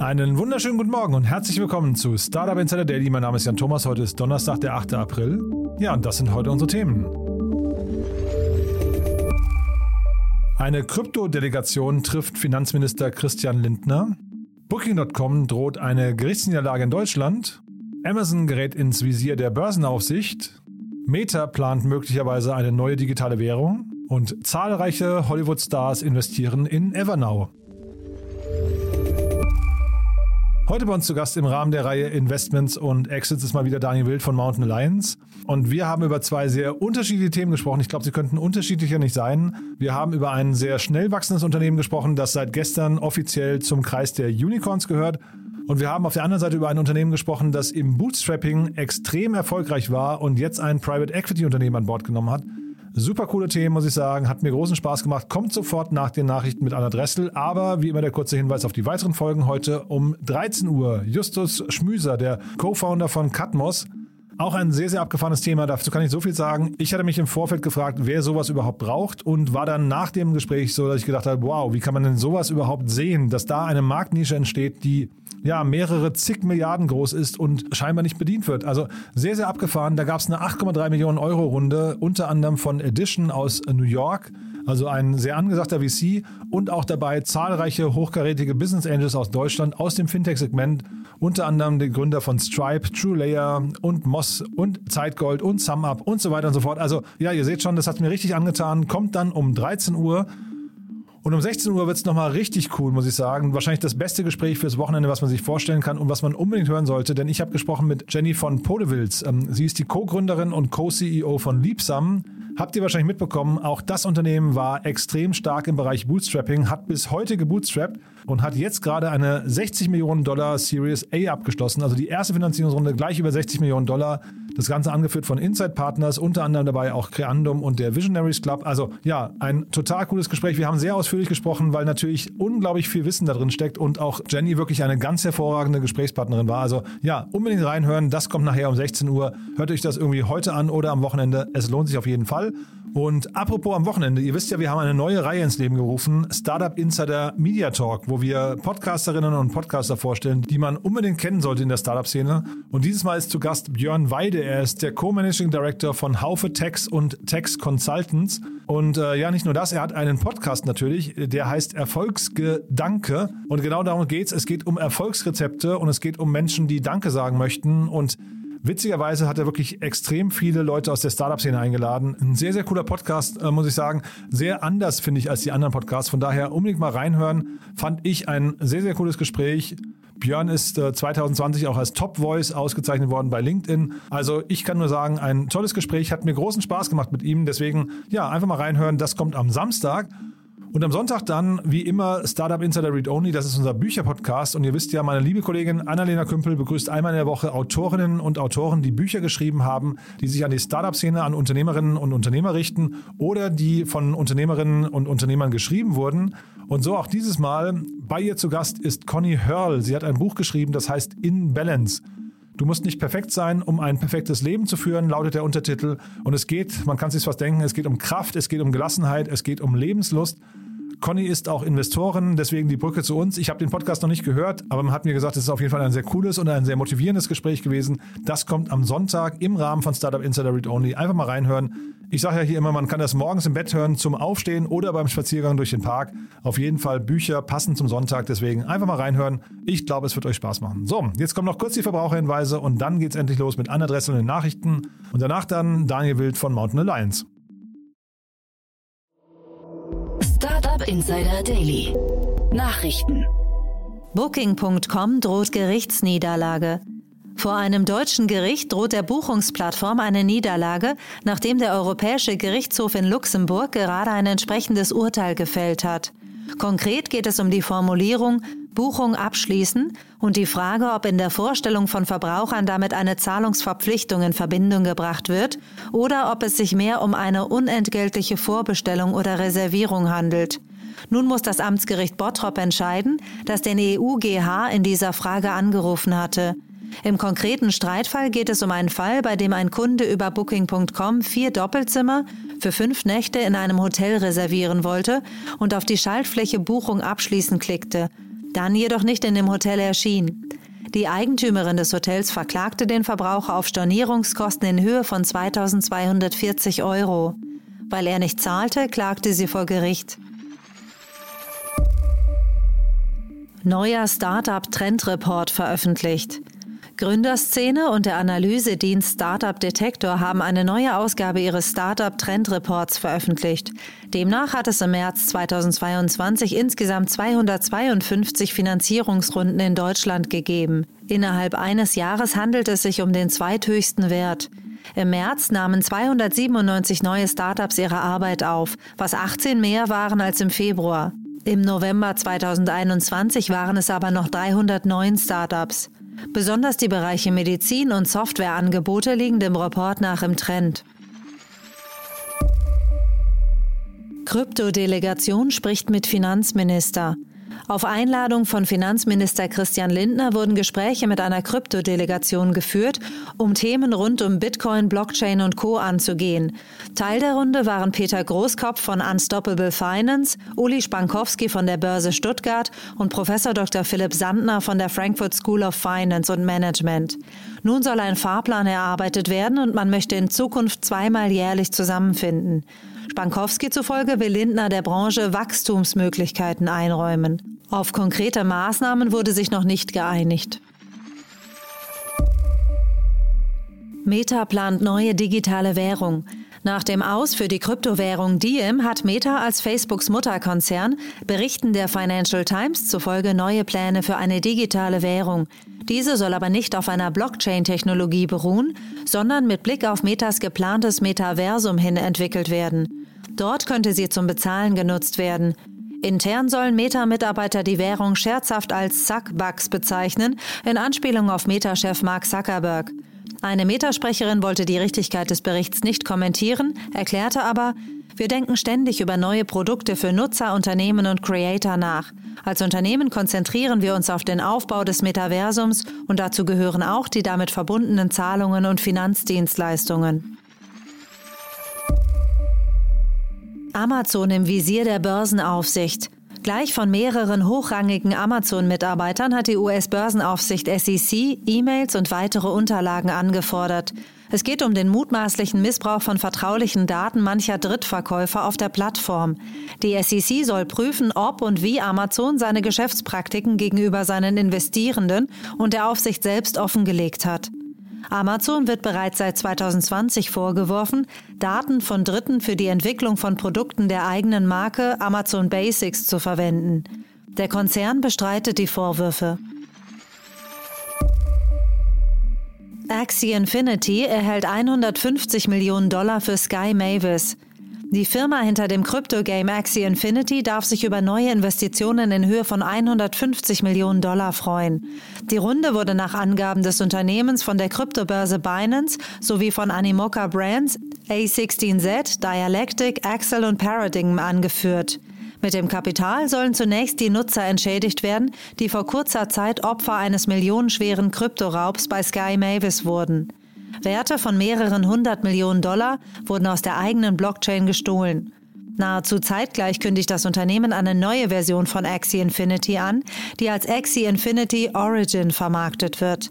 Einen wunderschönen guten Morgen und herzlich willkommen zu Startup Insider Daily. Mein Name ist Jan Thomas. Heute ist Donnerstag, der 8. April. Ja, und das sind heute unsere Themen. Eine Kryptodelegation trifft Finanzminister Christian Lindner. Booking.com droht eine Gerichtsniederlage in Deutschland. Amazon gerät ins Visier der Börsenaufsicht. Meta plant möglicherweise eine neue digitale Währung. Und zahlreiche Hollywood-Stars investieren in Evernow. Heute bei uns zu Gast im Rahmen der Reihe Investments und Exits ist mal wieder Daniel Wild von Mountain Alliance. Und wir haben über zwei sehr unterschiedliche Themen gesprochen. Ich glaube, sie könnten unterschiedlicher nicht sein. Wir haben über ein sehr schnell wachsendes Unternehmen gesprochen, das seit gestern offiziell zum Kreis der Unicorns gehört. Und wir haben auf der anderen Seite über ein Unternehmen gesprochen, das im Bootstrapping extrem erfolgreich war und jetzt ein Private Equity Unternehmen an Bord genommen hat. Super coole Themen, muss ich sagen. Hat mir großen Spaß gemacht. Kommt sofort nach den Nachrichten mit Anna Dressel. Aber wie immer der kurze Hinweis auf die weiteren Folgen heute um 13 Uhr. Justus Schmüser, der Co-Founder von Katmos, auch ein sehr, sehr abgefahrenes Thema. Dazu kann ich so viel sagen. Ich hatte mich im Vorfeld gefragt, wer sowas überhaupt braucht und war dann nach dem Gespräch so, dass ich gedacht habe, wow, wie kann man denn sowas überhaupt sehen, dass da eine Marktnische entsteht, die ja mehrere zig Milliarden groß ist und scheinbar nicht bedient wird. Also sehr, sehr abgefahren. Da gab es eine 8,3 Millionen Euro Runde, unter anderem von Edition aus New York. Also ein sehr angesagter VC und auch dabei zahlreiche hochkarätige Business Angels aus Deutschland aus dem Fintech-Segment unter anderem der Gründer von Stripe, TrueLayer und Moss und Zeitgold und SumUp und so weiter und so fort. Also ja, ihr seht schon, das hat mir richtig angetan. Kommt dann um 13 Uhr. Und um 16 Uhr wird es nochmal richtig cool, muss ich sagen. Wahrscheinlich das beste Gespräch fürs Wochenende, was man sich vorstellen kann und was man unbedingt hören sollte. Denn ich habe gesprochen mit Jenny von Podewils. Ähm, sie ist die Co-Gründerin und Co-CEO von Liebsam. Habt ihr wahrscheinlich mitbekommen, auch das Unternehmen war extrem stark im Bereich Bootstrapping, hat bis heute gebootstrapped und hat jetzt gerade eine 60 Millionen Dollar Series A abgeschlossen. Also die erste Finanzierungsrunde gleich über 60 Millionen Dollar. Das Ganze angeführt von Inside Partners, unter anderem dabei auch Creandum und der Visionaries Club. Also ja, ein total cooles Gespräch. Wir haben sehr ausführlich gesprochen, weil natürlich unglaublich viel Wissen da drin steckt und auch Jenny wirklich eine ganz hervorragende Gesprächspartnerin war. Also ja, unbedingt reinhören. Das kommt nachher um 16 Uhr. Hört euch das irgendwie heute an oder am Wochenende. Es lohnt sich auf jeden Fall. Und apropos am Wochenende, ihr wisst ja, wir haben eine neue Reihe ins Leben gerufen, Startup Insider Media Talk, wo wir Podcasterinnen und Podcaster vorstellen, die man unbedingt kennen sollte in der Startup-Szene. Und dieses Mal ist zu Gast Björn Weide. Er ist der Co-Managing Director von Haufe Techs und Techs Consultants. Und äh, ja, nicht nur das, er hat einen Podcast natürlich, der heißt Erfolgsgedanke. Und genau darum geht's. Es geht um Erfolgsrezepte und es geht um Menschen, die Danke sagen möchten. Und Witzigerweise hat er wirklich extrem viele Leute aus der Startup-Szene eingeladen. Ein sehr, sehr cooler Podcast, äh, muss ich sagen. Sehr anders, finde ich, als die anderen Podcasts. Von daher unbedingt mal reinhören. Fand ich ein sehr, sehr cooles Gespräch. Björn ist äh, 2020 auch als Top Voice ausgezeichnet worden bei LinkedIn. Also ich kann nur sagen, ein tolles Gespräch, hat mir großen Spaß gemacht mit ihm. Deswegen, ja, einfach mal reinhören. Das kommt am Samstag. Und am Sonntag dann, wie immer, Startup Insider Read Only. Das ist unser Bücherpodcast. Und ihr wisst ja, meine liebe Kollegin Annalena Kümpel begrüßt einmal in der Woche Autorinnen und Autoren, die Bücher geschrieben haben, die sich an die Startup-Szene, an Unternehmerinnen und Unternehmer richten oder die von Unternehmerinnen und Unternehmern geschrieben wurden. Und so auch dieses Mal. Bei ihr zu Gast ist Conny Hörl. Sie hat ein Buch geschrieben, das heißt In Balance. Du musst nicht perfekt sein, um ein perfektes Leben zu führen, lautet der Untertitel. Und es geht, man kann sich was denken, es geht um Kraft, es geht um Gelassenheit, es geht um Lebenslust. Conny ist auch Investorin, deswegen die Brücke zu uns. Ich habe den Podcast noch nicht gehört, aber man hat mir gesagt, es ist auf jeden Fall ein sehr cooles und ein sehr motivierendes Gespräch gewesen. Das kommt am Sonntag im Rahmen von Startup Insider Read Only. Einfach mal reinhören. Ich sage ja hier immer, man kann das morgens im Bett hören, zum Aufstehen oder beim Spaziergang durch den Park. Auf jeden Fall Bücher passen zum Sonntag, deswegen einfach mal reinhören. Ich glaube, es wird euch Spaß machen. So, jetzt kommen noch kurz die Verbraucherhinweise und dann geht's endlich los mit Dressel und den Nachrichten und danach dann Daniel Wild von Mountain Alliance. Insider Daily. Nachrichten. Booking.com droht Gerichtsniederlage. Vor einem deutschen Gericht droht der Buchungsplattform eine Niederlage, nachdem der Europäische Gerichtshof in Luxemburg gerade ein entsprechendes Urteil gefällt hat. Konkret geht es um die Formulierung Buchung abschließen und die Frage, ob in der Vorstellung von Verbrauchern damit eine Zahlungsverpflichtung in Verbindung gebracht wird oder ob es sich mehr um eine unentgeltliche Vorbestellung oder Reservierung handelt. Nun muss das Amtsgericht Bottrop entscheiden, das den EUGH in dieser Frage angerufen hatte. Im konkreten Streitfall geht es um einen Fall, bei dem ein Kunde über Booking.com vier Doppelzimmer für fünf Nächte in einem Hotel reservieren wollte und auf die Schaltfläche Buchung abschließen klickte, dann jedoch nicht in dem Hotel erschien. Die Eigentümerin des Hotels verklagte den Verbraucher auf Stornierungskosten in Höhe von 2240 Euro. Weil er nicht zahlte, klagte sie vor Gericht. Neuer Startup-Trendreport veröffentlicht. Gründerszene und der Analysedienst Startup Detector haben eine neue Ausgabe ihres Startup Trend Reports veröffentlicht. Demnach hat es im März 2022 insgesamt 252 Finanzierungsrunden in Deutschland gegeben. Innerhalb eines Jahres handelt es sich um den zweithöchsten Wert. Im März nahmen 297 neue Startups ihre Arbeit auf, was 18 mehr waren als im Februar. Im November 2021 waren es aber noch 309 Startups. Besonders die Bereiche Medizin und Softwareangebote liegen dem Report nach im Trend. Kryptodelegation spricht mit Finanzminister. Auf Einladung von Finanzminister Christian Lindner wurden Gespräche mit einer Kryptodelegation geführt, um Themen rund um Bitcoin, Blockchain und Co. anzugehen. Teil der Runde waren Peter Großkopf von Unstoppable Finance, Uli Spankowski von der Börse Stuttgart und Professor Dr. Philipp Sandner von der Frankfurt School of Finance und Management. Nun soll ein Fahrplan erarbeitet werden und man möchte in Zukunft zweimal jährlich zusammenfinden. Spankowski zufolge will Lindner der Branche Wachstumsmöglichkeiten einräumen. Auf konkrete Maßnahmen wurde sich noch nicht geeinigt. Meta plant neue digitale Währung. Nach dem Aus für die Kryptowährung Diem hat Meta als Facebooks Mutterkonzern Berichten der Financial Times zufolge neue Pläne für eine digitale Währung. Diese soll aber nicht auf einer Blockchain-Technologie beruhen, sondern mit Blick auf Metas geplantes Metaversum hin entwickelt werden. Dort könnte sie zum Bezahlen genutzt werden. Intern sollen Meta-Mitarbeiter die Währung scherzhaft als Suckbucks bezeichnen, in Anspielung auf Meta-Chef Mark Zuckerberg. Eine Metasprecherin wollte die Richtigkeit des Berichts nicht kommentieren, erklärte aber, wir denken ständig über neue Produkte für Nutzer, Unternehmen und Creator nach. Als Unternehmen konzentrieren wir uns auf den Aufbau des Metaversums und dazu gehören auch die damit verbundenen Zahlungen und Finanzdienstleistungen. Amazon im Visier der Börsenaufsicht. Gleich von mehreren hochrangigen Amazon-Mitarbeitern hat die US-Börsenaufsicht SEC E-Mails und weitere Unterlagen angefordert. Es geht um den mutmaßlichen Missbrauch von vertraulichen Daten mancher Drittverkäufer auf der Plattform. Die SEC soll prüfen, ob und wie Amazon seine Geschäftspraktiken gegenüber seinen Investierenden und der Aufsicht selbst offengelegt hat. Amazon wird bereits seit 2020 vorgeworfen, Daten von Dritten für die Entwicklung von Produkten der eigenen Marke Amazon Basics zu verwenden. Der Konzern bestreitet die Vorwürfe. Axie Infinity erhält 150 Millionen Dollar für Sky Mavis. Die Firma hinter dem Krypto-Game Axie Infinity darf sich über neue Investitionen in Höhe von 150 Millionen Dollar freuen. Die Runde wurde nach Angaben des Unternehmens von der Kryptobörse Binance sowie von Animoca Brands, A16Z, Dialectic, Axel und Paradigm angeführt. Mit dem Kapital sollen zunächst die Nutzer entschädigt werden, die vor kurzer Zeit Opfer eines millionenschweren Kryptoraubs bei Sky Mavis wurden. Werte von mehreren hundert Millionen Dollar wurden aus der eigenen Blockchain gestohlen. Nahezu zeitgleich kündigt das Unternehmen eine neue Version von Axie Infinity an, die als Axie Infinity Origin vermarktet wird.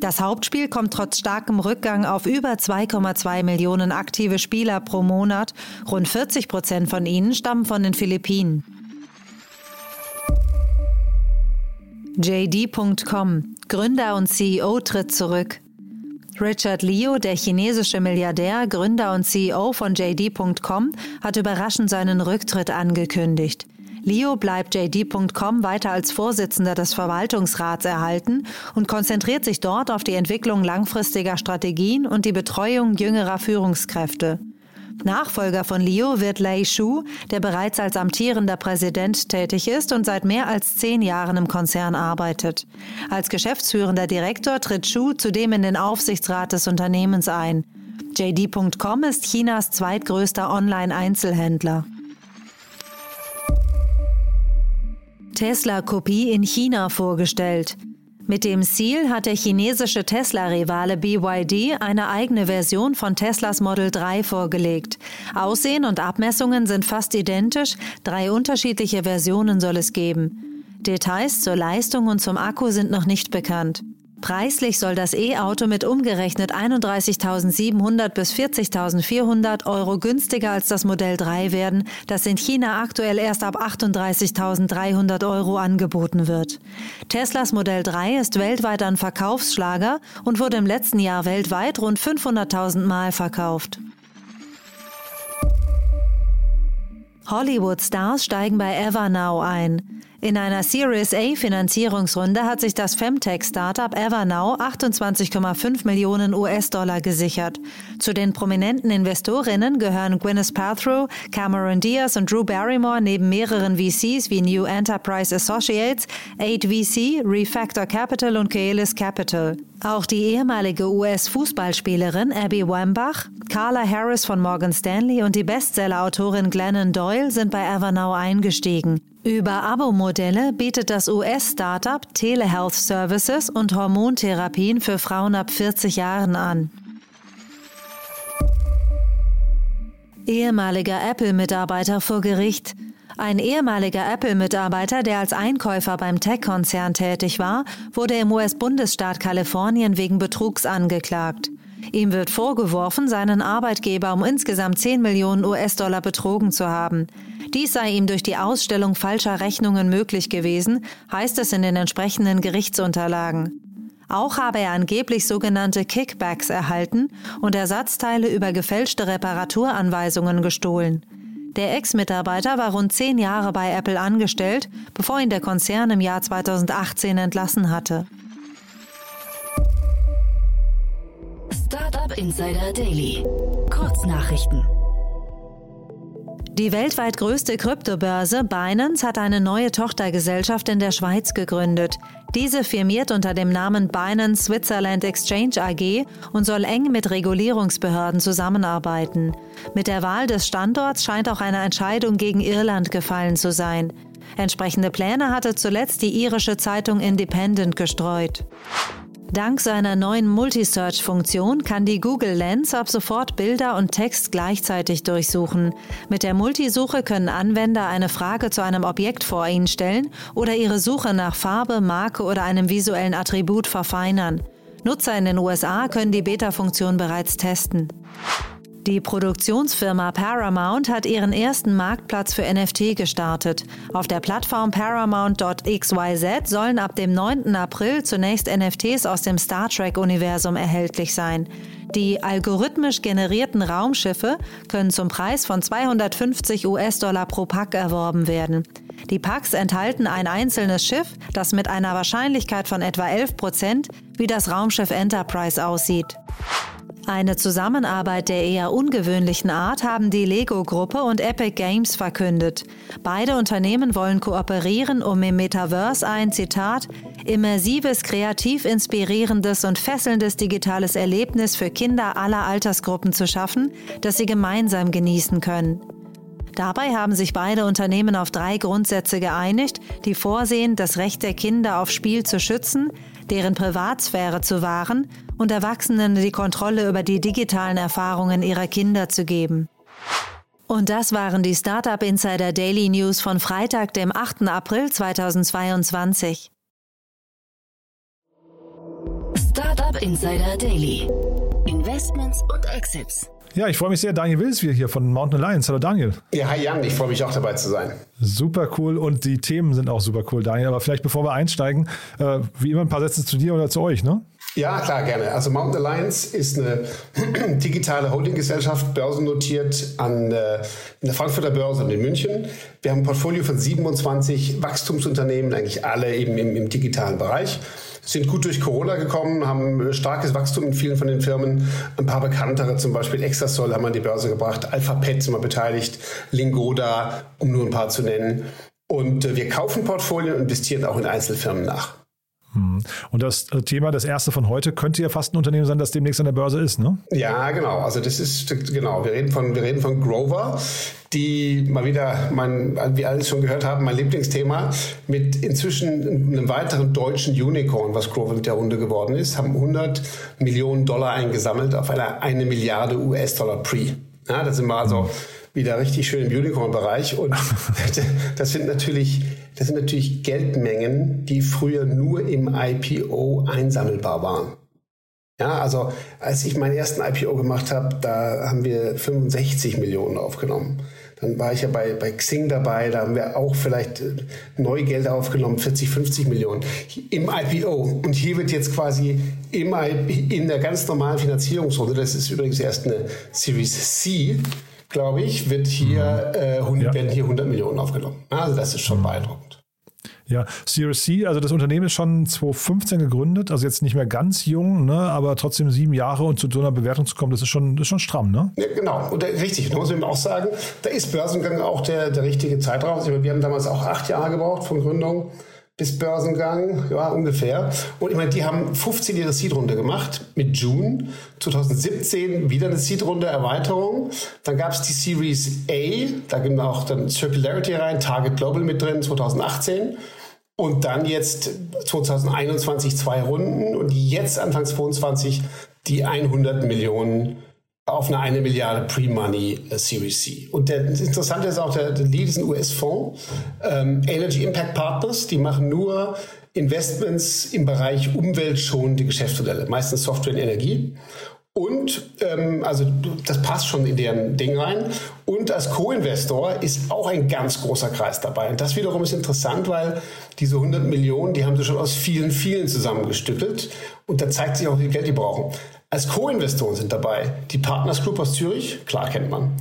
Das Hauptspiel kommt trotz starkem Rückgang auf über 2,2 Millionen aktive Spieler pro Monat. Rund 40 Prozent von ihnen stammen von den Philippinen. JD.com Gründer und CEO tritt zurück. Richard Liu, der chinesische Milliardär, Gründer und CEO von JD.com, hat überraschend seinen Rücktritt angekündigt. Liu bleibt JD.com weiter als Vorsitzender des Verwaltungsrats erhalten und konzentriert sich dort auf die Entwicklung langfristiger Strategien und die Betreuung jüngerer Führungskräfte. Nachfolger von Liu wird Lei Shu, der bereits als amtierender Präsident tätig ist und seit mehr als zehn Jahren im Konzern arbeitet. Als geschäftsführender Direktor tritt Shu zudem in den Aufsichtsrat des Unternehmens ein. JD.com ist Chinas zweitgrößter Online-Einzelhändler. Tesla-Kopie in China vorgestellt. Mit dem Ziel hat der chinesische Tesla-Rivale BYD eine eigene Version von Teslas Model 3 vorgelegt. Aussehen und Abmessungen sind fast identisch, drei unterschiedliche Versionen soll es geben. Details zur Leistung und zum Akku sind noch nicht bekannt. Preislich soll das E-Auto mit umgerechnet 31.700 bis 40.400 Euro günstiger als das Modell 3 werden, das in China aktuell erst ab 38.300 Euro angeboten wird. Teslas Modell 3 ist weltweit ein Verkaufsschlager und wurde im letzten Jahr weltweit rund 500.000 Mal verkauft. Hollywood-Stars steigen bei Evernow ein. In einer Series A Finanzierungsrunde hat sich das Femtech-Startup Evernow 28,5 Millionen US-Dollar gesichert. Zu den prominenten Investorinnen gehören Gwyneth Paltrow, Cameron Diaz und Drew Barrymore neben mehreren VCs wie New Enterprise Associates, 8VC, Refactor Capital und Keelis Capital. Auch die ehemalige US-Fußballspielerin Abby Wambach, Carla Harris von Morgan Stanley und die Bestseller-Autorin Glennon Doyle sind bei Evernow eingestiegen. Über Abo-Modelle bietet das US-Startup Telehealth Services und Hormontherapien für Frauen ab 40 Jahren an. Ehemaliger Apple-Mitarbeiter vor Gericht. Ein ehemaliger Apple-Mitarbeiter, der als Einkäufer beim Tech-Konzern tätig war, wurde im US-Bundesstaat Kalifornien wegen Betrugs angeklagt. Ihm wird vorgeworfen, seinen Arbeitgeber um insgesamt 10 Millionen US-Dollar betrogen zu haben. Dies sei ihm durch die Ausstellung falscher Rechnungen möglich gewesen, heißt es in den entsprechenden Gerichtsunterlagen. Auch habe er angeblich sogenannte Kickbacks erhalten und Ersatzteile über gefälschte Reparaturanweisungen gestohlen. Der Ex-Mitarbeiter war rund zehn Jahre bei Apple angestellt, bevor ihn der Konzern im Jahr 2018 entlassen hatte. Startup Insider Daily. Kurznachrichten. Die weltweit größte Kryptobörse Binance hat eine neue Tochtergesellschaft in der Schweiz gegründet. Diese firmiert unter dem Namen Binance Switzerland Exchange AG und soll eng mit Regulierungsbehörden zusammenarbeiten. Mit der Wahl des Standorts scheint auch eine Entscheidung gegen Irland gefallen zu sein. Entsprechende Pläne hatte zuletzt die irische Zeitung Independent gestreut. Dank seiner neuen Multisearch-Funktion kann die Google Lens ab sofort Bilder und Text gleichzeitig durchsuchen. Mit der Multisuche können Anwender eine Frage zu einem Objekt vor ihnen stellen oder ihre Suche nach Farbe, Marke oder einem visuellen Attribut verfeinern. Nutzer in den USA können die Beta-Funktion bereits testen. Die Produktionsfirma Paramount hat ihren ersten Marktplatz für NFT gestartet. Auf der Plattform paramount.xyz sollen ab dem 9. April zunächst NFTs aus dem Star Trek-Universum erhältlich sein. Die algorithmisch generierten Raumschiffe können zum Preis von 250 US-Dollar pro Pack erworben werden. Die Packs enthalten ein einzelnes Schiff, das mit einer Wahrscheinlichkeit von etwa 11 Prozent wie das Raumschiff Enterprise aussieht. Eine Zusammenarbeit der eher ungewöhnlichen Art haben die Lego-Gruppe und Epic Games verkündet. Beide Unternehmen wollen kooperieren, um im Metaverse ein, Zitat, immersives, kreativ inspirierendes und fesselndes digitales Erlebnis für Kinder aller Altersgruppen zu schaffen, das sie gemeinsam genießen können. Dabei haben sich beide Unternehmen auf drei Grundsätze geeinigt, die vorsehen, das Recht der Kinder auf Spiel zu schützen, deren Privatsphäre zu wahren und Erwachsenen die Kontrolle über die digitalen Erfahrungen ihrer Kinder zu geben. Und das waren die Startup Insider Daily News von Freitag, dem 8. April 2022. Startup Insider Daily. Investments und Exits. Ja, ich freue mich sehr. Daniel Wilswil hier von Mountain Alliance. Hallo Daniel. Ja, hi Jan, ich freue mich auch dabei zu sein. Super cool und die Themen sind auch super cool, Daniel. Aber vielleicht bevor wir einsteigen, äh, wie immer ein paar Sätze zu dir oder zu euch, ne? Ja, klar, gerne. Also Mountain Alliance ist eine digitale Holdinggesellschaft, börsennotiert an, äh, in der Frankfurter Börse und in München. Wir haben ein Portfolio von 27 Wachstumsunternehmen, eigentlich alle eben im, im digitalen Bereich. sind gut durch Corona gekommen, haben starkes Wachstum in vielen von den Firmen. Ein paar bekanntere, zum Beispiel Exasol haben wir an die Börse gebracht, Alphabet sind wir beteiligt, Lingoda, um nur ein paar zu nennen. Und äh, wir kaufen Portfolien und investieren auch in Einzelfirmen nach. Hm. Und das äh, Thema, das erste von heute, könnte ja fast ein Unternehmen sein, das demnächst an der Börse ist, ne? Ja, genau. Also das ist genau. Wir reden von, wir reden von Grover, die mal wieder, mein, wie alle schon gehört haben, mein Lieblingsthema mit inzwischen einem weiteren deutschen Unicorn, was Grover mit der Runde geworden ist, haben 100 Millionen Dollar eingesammelt auf einer eine Milliarde US-Dollar Pre. Ja, da sind wir also wieder richtig schön im Unicorn-Bereich und das sind natürlich das sind natürlich Geldmengen, die früher nur im IPO einsammelbar waren. Ja, also als ich meinen ersten IPO gemacht habe, da haben wir 65 Millionen aufgenommen. Dann war ich ja bei, bei Xing dabei, da haben wir auch vielleicht äh, neue Gelder aufgenommen, 40, 50 Millionen im IPO. Und hier wird jetzt quasi im, in der ganz normalen Finanzierungsrunde, das ist übrigens erst eine Series C, glaube ich, wird hier, mhm. äh, 100, ja. werden hier 100 Millionen aufgenommen. Also das ist schon mhm. beeindruckend. Ja, Series C, also das Unternehmen ist schon 2015 gegründet, also jetzt nicht mehr ganz jung, ne, aber trotzdem sieben Jahre und zu so einer Bewertung zu kommen, das ist schon, das ist schon stramm, ne? Ja, genau, und da, richtig, da muss man auch sagen, da ist Börsengang auch der, der richtige Zeitraum. Wir haben damals auch acht Jahre gebraucht von Gründung bis Börsengang, ja, ungefähr. Und ich meine, die haben 15 ihre Seed-Runde gemacht mit June. 2017 wieder eine Seed-Runde Erweiterung. Dann gab es die Series A, da gibt auch dann Circularity rein, Target Global mit drin, 2018. Und dann jetzt 2021 zwei Runden und jetzt Anfang 2022 die 100 Millionen auf eine eine Milliarde Pre-Money äh, Series C. Und der, das Interessante ist auch, der, der Lead ist ein US-Fonds, ähm, Energy Impact Partners, die machen nur Investments im Bereich umweltschonende Geschäftsmodelle, meistens Software und Energie. Und ähm, also das passt schon in deren Ding rein. Und als Co-Investor ist auch ein ganz großer Kreis dabei. Und das wiederum ist interessant, weil diese 100 Millionen, die haben sie schon aus vielen, vielen zusammengestückelt. Und da zeigt sich auch, wie viel Geld die brauchen. Als Co-Investoren sind dabei die Partners Group aus Zürich, klar kennt man.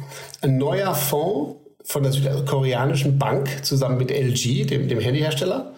Ein neuer Fonds von der südkoreanischen Bank zusammen mit LG, dem, dem Handyhersteller.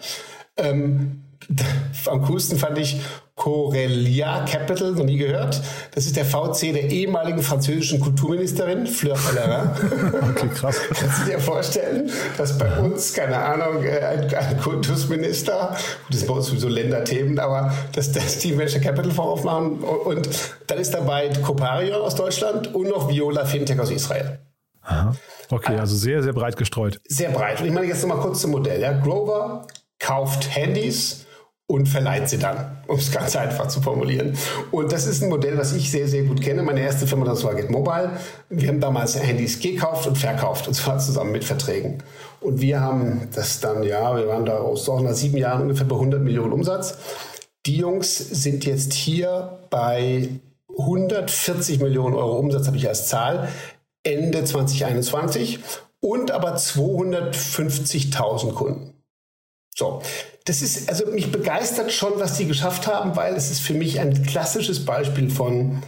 Ähm, am coolsten fand ich Corelia Capital, noch nie gehört. Das ist der VC der ehemaligen französischen Kulturministerin, Fleur Pellerin. Okay, krass. Kannst du dir vorstellen, dass bei uns, keine Ahnung, äh, ein, ein Kultusminister, das ist bei uns sowieso Länderthemen, aber dass, dass die Venture Capital Fonds aufmachen und dann ist dabei Coparion aus Deutschland und noch Viola Fintech aus Israel. Aha. Okay, also sehr, sehr breit gestreut. Sehr breit. Und ich meine jetzt nochmal kurz zum Modell. Ja. Grover kauft Handys, und verleiht sie dann, um es ganz einfach zu formulieren. Und das ist ein Modell, was ich sehr, sehr gut kenne. Meine erste Firma, das war Get Mobile. Wir haben damals Handys gekauft und verkauft, und zwar zusammen mit Verträgen. Und wir haben das dann, ja, wir waren da aus nach sieben Jahren ungefähr bei 100 Millionen Umsatz. Die Jungs sind jetzt hier bei 140 Millionen Euro Umsatz, habe ich als Zahl, Ende 2021 und aber 250.000 Kunden. So, das ist, also mich begeistert schon, was die geschafft haben, weil es ist für mich ein klassisches Beispiel von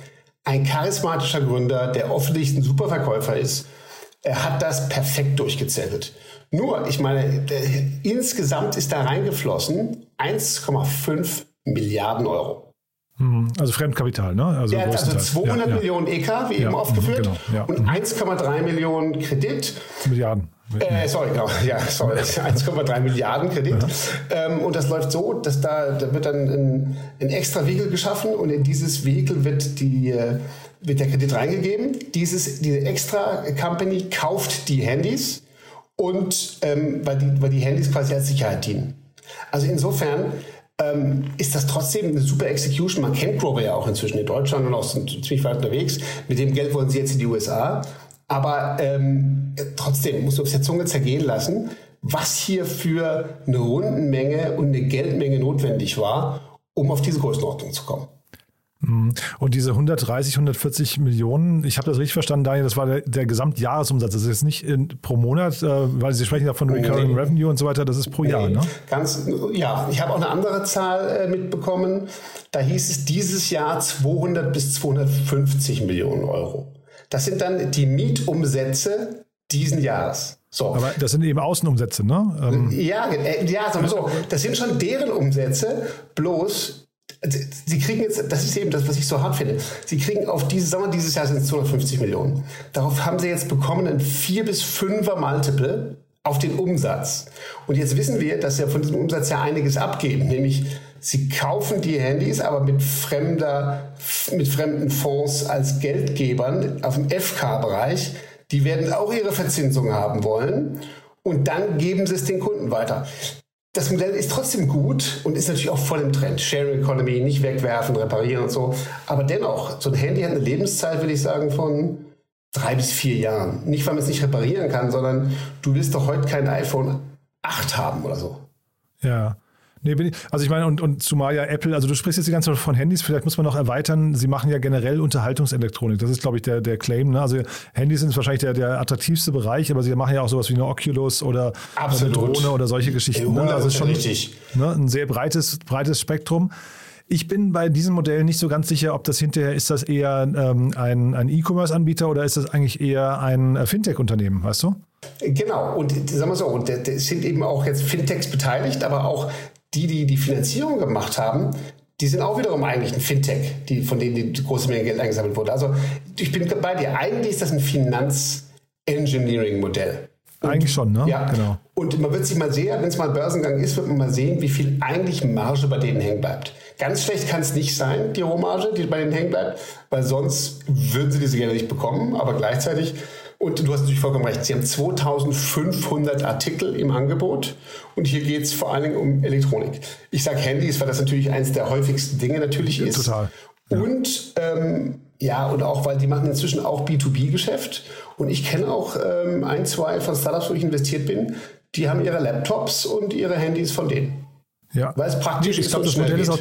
ein charismatischer Gründer, der offensichtlich ein super Verkäufer ist. Er hat das perfekt durchgezettelt. Nur, ich meine, der, insgesamt ist da reingeflossen 1,5 Milliarden Euro. Mhm. Also Fremdkapital, ne? Also hat also 200 ja, Millionen EK, wie ja, eben aufgeführt, genau, und 1,3 Millionen Kredit. Milliarden. Äh, sorry, genau. Ja, sorry, 1,3 Milliarden Kredit. Ähm, und das läuft so, dass da, da wird dann ein, ein extra Vehikel geschaffen und in dieses Vehikel wird die äh, wird der Kredit reingegeben. Dieses, diese extra Company kauft die Handys und ähm, weil, die, weil die Handys quasi als Sicherheit dienen. Also insofern ähm, ist das trotzdem eine super Execution. Man kennt Grover ja auch inzwischen in Deutschland und auch sind ziemlich weit unterwegs. Mit dem Geld wollen sie jetzt in die USA. Aber ähm, trotzdem muss man auf der Zunge zergehen lassen, was hier für eine Rundenmenge und eine Geldmenge notwendig war, um auf diese Größenordnung zu kommen. Mhm. Und diese 130, 140 Millionen, ich habe das richtig verstanden, Daniel, das war der, der Gesamtjahresumsatz. Das ist jetzt nicht in, pro Monat, äh, weil Sie sprechen ja von Recurring nee. Revenue und so weiter, das ist pro nee. Jahr, ne? Ganz, ja, ich habe auch eine andere Zahl äh, mitbekommen. Da hieß es dieses Jahr 200 bis 250 Millionen Euro. Das sind dann die Mietumsätze diesen Jahres. So. Aber das sind eben Außenumsätze, ne? Ähm ja, äh, ja, sagen wir so. Das sind schon deren Umsätze, bloß Sie kriegen jetzt, das ist eben das, was ich so hart finde. Sie kriegen auf diese, wir, dieses Jahr sind es 250 Millionen. Darauf haben Sie jetzt bekommen ein 4 bis 5er Multiple auf den Umsatz. Und jetzt wissen wir, dass Sie von diesem Umsatz ja einiges abgeben, nämlich Sie kaufen die Handys, aber mit fremder, mit fremden Fonds als Geldgebern auf dem FK-Bereich die werden auch ihre Verzinsung haben wollen und dann geben sie es den Kunden weiter. Das Modell ist trotzdem gut und ist natürlich auch voll im Trend. Sharing Economy, nicht wegwerfen, reparieren und so. Aber dennoch, so ein Handy hat eine Lebenszeit, würde ich sagen, von drei bis vier Jahren. Nicht, weil man es nicht reparieren kann, sondern du willst doch heute kein iPhone 8 haben oder so. Ja. Nee, bin ich, also ich meine, und, und zumal ja Apple, also du sprichst jetzt die ganze Zeit von Handys, vielleicht muss man noch erweitern, sie machen ja generell Unterhaltungselektronik. Das ist, glaube ich, der, der Claim. Ne? Also Handys sind wahrscheinlich der, der attraktivste Bereich, aber sie machen ja auch sowas wie eine Oculus oder Absolut. eine Drohne oder solche Geschichten. Ne? Also schon richtig. Ne? ein sehr breites, breites Spektrum. Ich bin bei diesem Modell nicht so ganz sicher, ob das hinterher ist das eher ähm, ein, ein E-Commerce-Anbieter oder ist das eigentlich eher ein äh, Fintech-Unternehmen, weißt du? Genau, und sagen wir so, und es sind eben auch jetzt Fintechs beteiligt, aber auch die, die die Finanzierung gemacht haben, die sind auch wiederum eigentlich ein Fintech, die, von denen die große Menge Geld eingesammelt wurde. Also ich bin bei dir. Eigentlich ist das ein Finanz-Engineering-Modell. Eigentlich schon, ne? Ja, genau. Und man wird sich mal sehen, wenn es mal Börsengang ist, wird man mal sehen, wie viel eigentlich Marge bei denen hängen bleibt. Ganz schlecht kann es nicht sein, die Rohmarge, die bei denen hängen bleibt, weil sonst würden sie diese Gelder nicht bekommen. Aber gleichzeitig und du hast natürlich vollkommen recht, sie haben 2500 Artikel im Angebot und hier geht es vor allen Dingen um Elektronik. Ich sage Handys, weil das natürlich eines der häufigsten Dinge natürlich ist. Total. Ja. Und ähm, ja, und auch, weil die machen inzwischen auch B2B-Geschäft. Und ich kenne auch ähm, ein, zwei von Startups, wo ich investiert bin, die haben ihre Laptops und ihre Handys von denen. Ja. Weil es praktisch ich ist. Ich glaube, das Modell geht. ist auch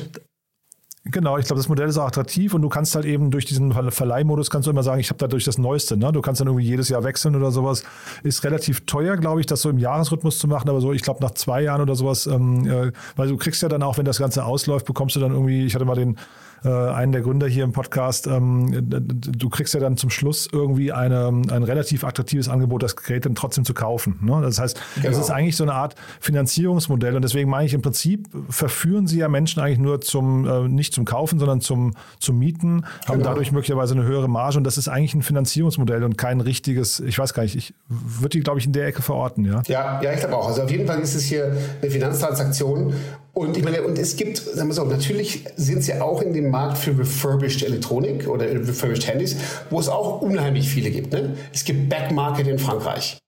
Genau, ich glaube, das Modell ist auch attraktiv und du kannst halt eben durch diesen Verleihmodus kannst du immer sagen, ich habe dadurch das Neueste. Ne? Du kannst dann irgendwie jedes Jahr wechseln oder sowas. Ist relativ teuer, glaube ich, das so im Jahresrhythmus zu machen, aber so, ich glaube, nach zwei Jahren oder sowas, ähm, äh, weil du kriegst ja dann auch, wenn das Ganze ausläuft, bekommst du dann irgendwie, ich hatte mal den äh, einen der Gründer hier im Podcast, ähm, du kriegst ja dann zum Schluss irgendwie eine, ein relativ attraktives Angebot, das Gerät dann trotzdem zu kaufen. Ne? Das heißt, genau. das ist eigentlich so eine Art Finanzierungsmodell und deswegen meine ich im Prinzip, verführen sie ja Menschen eigentlich nur zum, äh, nicht zum Kaufen, sondern zum, zum Mieten, haben genau. dadurch möglicherweise eine höhere Marge und das ist eigentlich ein Finanzierungsmodell und kein richtiges, ich weiß gar nicht, ich würde die, glaube ich, in der Ecke verorten, ja? Ja, ja, ich glaube auch. Also auf jeden Fall ist es hier eine Finanztransaktion und ich meine, und es gibt, sagen wir so, natürlich sind sie auch in dem Markt für refurbished Elektronik oder refurbished Handys, wo es auch unheimlich viele gibt. Ne? Es gibt Backmarket in Frankreich.